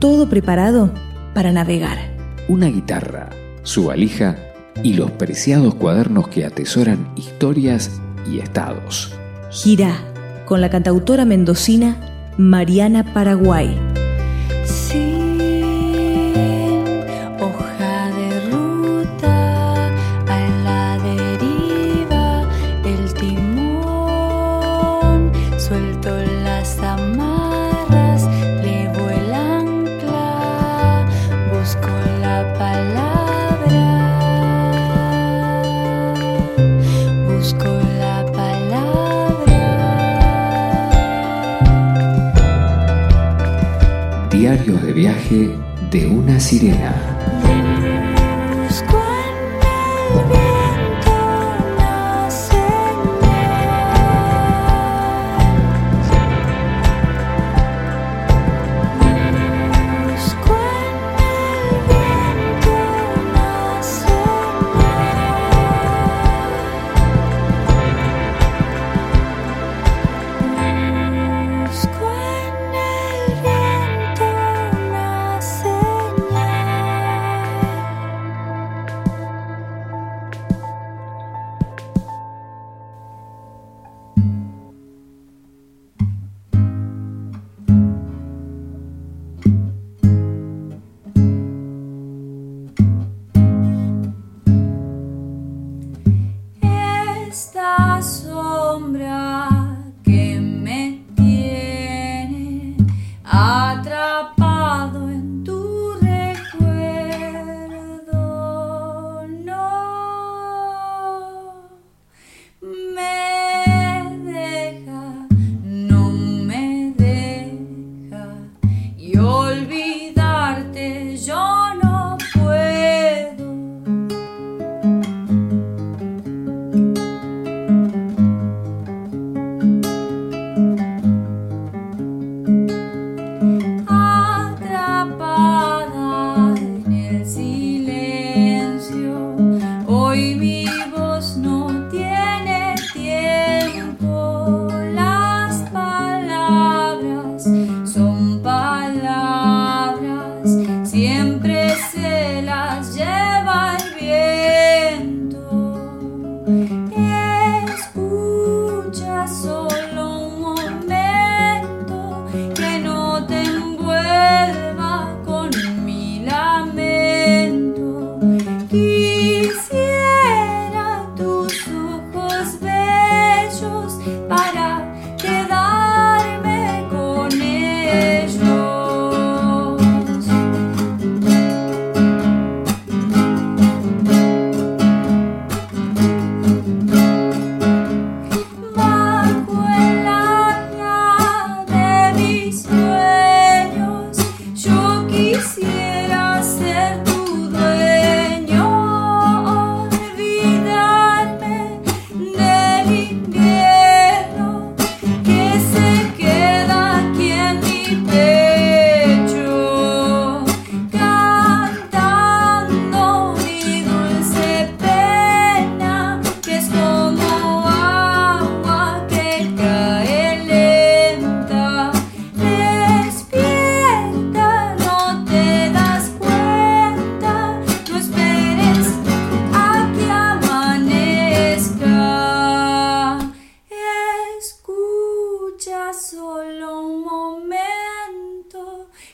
Todo preparado para navegar. Una guitarra, su valija y los preciados cuadernos que atesoran historias y estados. Gira con la cantautora mendocina Mariana Paraguay. Viaje de una sirena.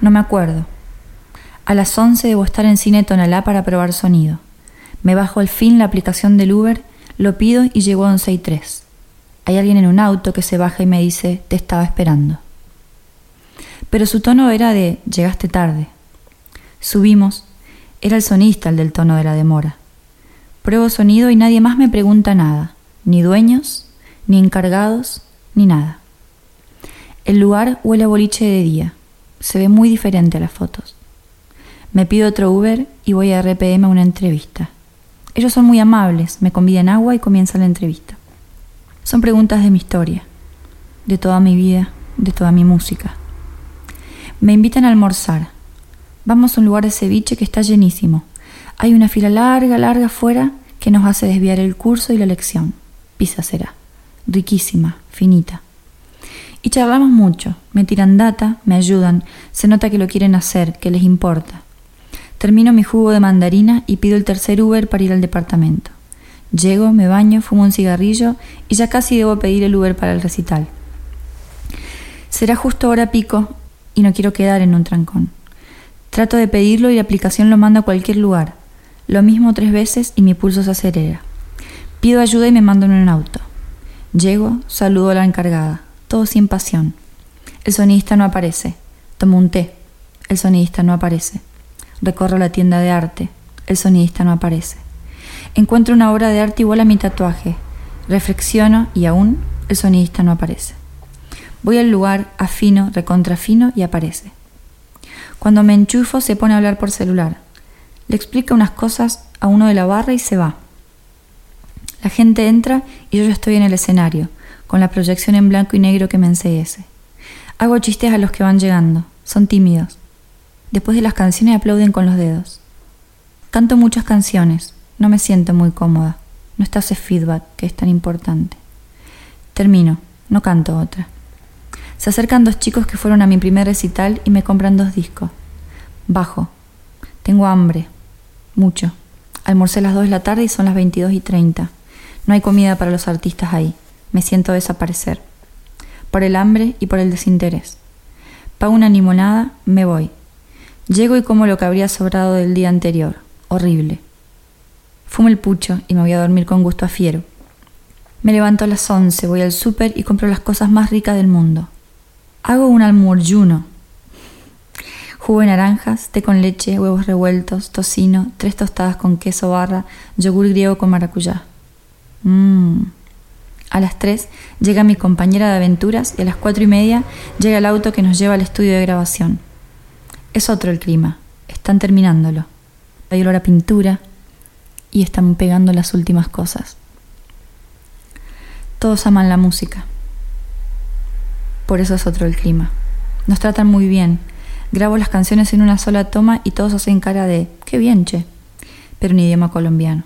No me acuerdo. A las 11 debo estar en Cine Tonalá para probar sonido. Me bajo al fin la aplicación del Uber, lo pido y llego a 11 y 3. Hay alguien en un auto que se baja y me dice, te estaba esperando. Pero su tono era de, llegaste tarde. Subimos. Era el sonista el del tono de la demora. Pruebo sonido y nadie más me pregunta nada, ni dueños, ni encargados, ni nada. El lugar huele a boliche de día. Se ve muy diferente a las fotos. Me pido otro Uber y voy a RPM a una entrevista. Ellos son muy amables, me convidan agua y comienza la entrevista. Son preguntas de mi historia, de toda mi vida, de toda mi música. Me invitan a almorzar. Vamos a un lugar de ceviche que está llenísimo. Hay una fila larga, larga afuera que nos hace desviar el curso y la lección. Pizza será. Riquísima, finita. Y charlamos mucho. Me tiran data, me ayudan. Se nota que lo quieren hacer, que les importa. Termino mi jugo de mandarina y pido el tercer Uber para ir al departamento. Llego, me baño, fumo un cigarrillo y ya casi debo pedir el Uber para el recital. Será justo hora pico y no quiero quedar en un trancón. Trato de pedirlo y la aplicación lo manda a cualquier lugar. Lo mismo tres veces y mi pulso se acelera. Pido ayuda y me mando en un auto. Llego, saludo a la encargada, todo sin pasión. El sonidista no aparece. Tomo un té. El sonidista no aparece. Recorro la tienda de arte. El sonidista no aparece. Encuentro una obra de arte igual a mi tatuaje. Reflexiono y aún el sonidista no aparece. Voy al lugar, afino, recontrafino y aparece. Cuando me enchufo se pone a hablar por celular. Le explica unas cosas a uno de la barra y se va. La gente entra y yo ya estoy en el escenario, con la proyección en blanco y negro que me ese. Hago chistes a los que van llegando. Son tímidos. Después de las canciones aplauden con los dedos. Canto muchas canciones. No me siento muy cómoda. No está ese feedback que es tan importante. Termino. No canto otra. Se acercan dos chicos que fueron a mi primer recital y me compran dos discos. Bajo. Tengo hambre. Mucho. Almorcé las 2 de la tarde y son las 22 y 30. No hay comida para los artistas ahí. Me siento desaparecer. Por el hambre y por el desinterés. Pago una limonada, me voy. Llego y como lo que habría sobrado del día anterior. Horrible. Fumo el pucho y me voy a dormir con gusto a fiero. Me levanto a las 11, voy al súper y compro las cosas más ricas del mundo. Hago un almuerzo. Jugo de naranjas, té con leche, huevos revueltos, tocino, tres tostadas con queso barra, yogur griego con maracuyá. Mmm. A las tres llega mi compañera de aventuras y a las cuatro y media llega el auto que nos lleva al estudio de grabación. Es otro el clima. Están terminándolo. Hay olor a pintura y están pegando las últimas cosas. Todos aman la música. Por eso es otro el clima. Nos tratan muy bien. Grabo las canciones en una sola toma y todos hacen cara de qué bien, che, pero en idioma colombiano.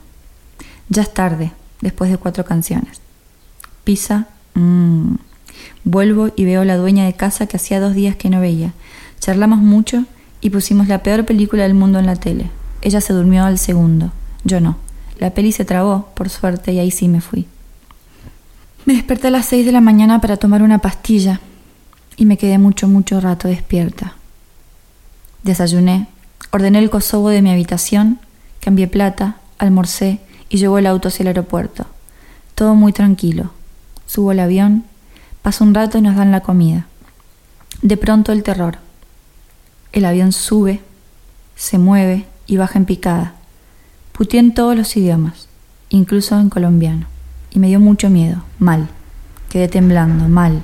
Ya es tarde, después de cuatro canciones. Pisa, mmm. Vuelvo y veo a la dueña de casa que hacía dos días que no veía. Charlamos mucho y pusimos la peor película del mundo en la tele. Ella se durmió al segundo, yo no. La peli se trabó, por suerte, y ahí sí me fui. Me desperté a las seis de la mañana para tomar una pastilla y me quedé mucho, mucho rato despierta. Desayuné, ordené el Kosovo de mi habitación, cambié plata, almorcé y llevo el auto hacia el aeropuerto. Todo muy tranquilo. Subo al avión, paso un rato y nos dan la comida. De pronto el terror. El avión sube, se mueve y baja en picada. Puteé en todos los idiomas, incluso en colombiano, y me dio mucho miedo, mal. Quedé temblando, mal.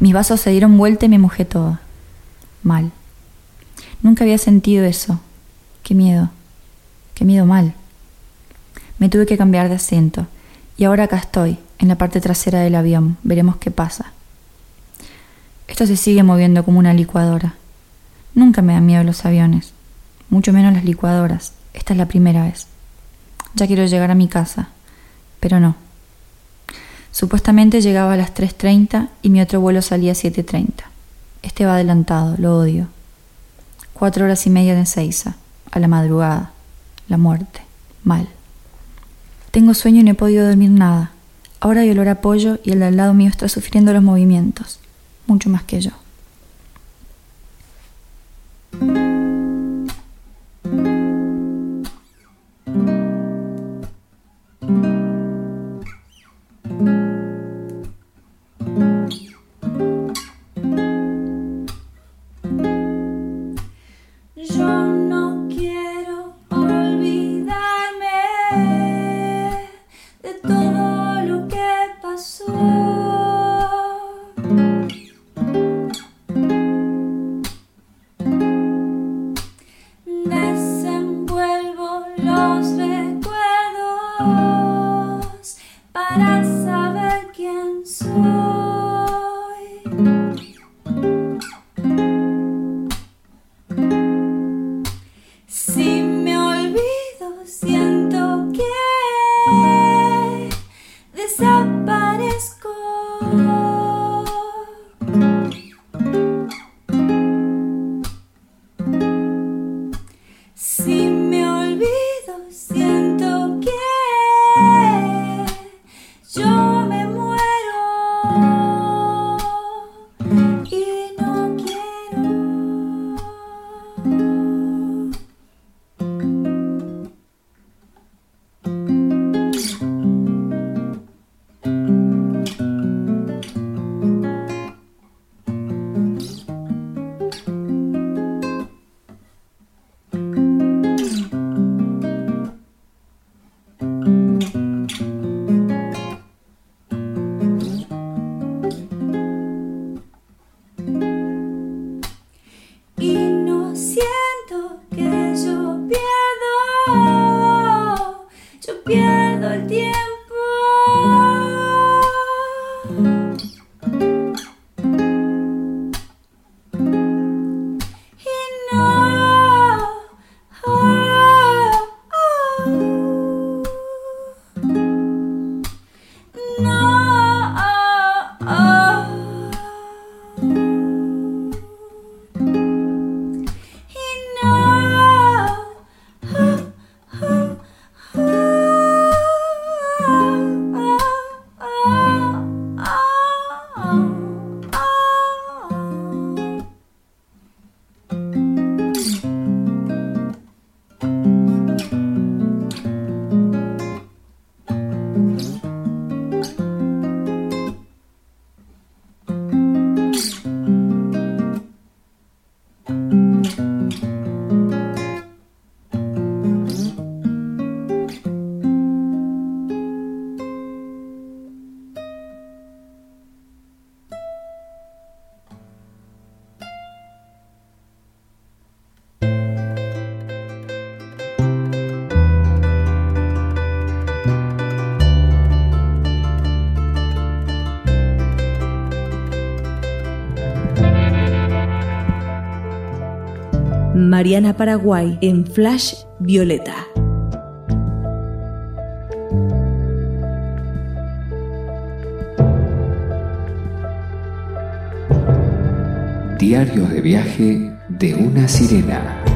Mis vasos se dieron vuelta y me mojé toda. Mal. Nunca había sentido eso. Qué miedo. Qué miedo mal. Me tuve que cambiar de asiento. Y ahora acá estoy, en la parte trasera del avión. Veremos qué pasa. Esto se sigue moviendo como una licuadora. Nunca me dan miedo los aviones, mucho menos las licuadoras. Esta es la primera vez. Ya quiero llegar a mi casa, pero no. Supuestamente llegaba a las 3.30 y mi otro vuelo salía a 7.30. Este va adelantado, lo odio. Cuatro horas y media de Seiza, a la madrugada, la muerte, mal. Tengo sueño y no he podido dormir nada. Ahora hay olor a y el de al lado mío está sufriendo los movimientos, mucho más que yo. Mariana Paraguay en Flash Violeta. Diarios de viaje de una sirena.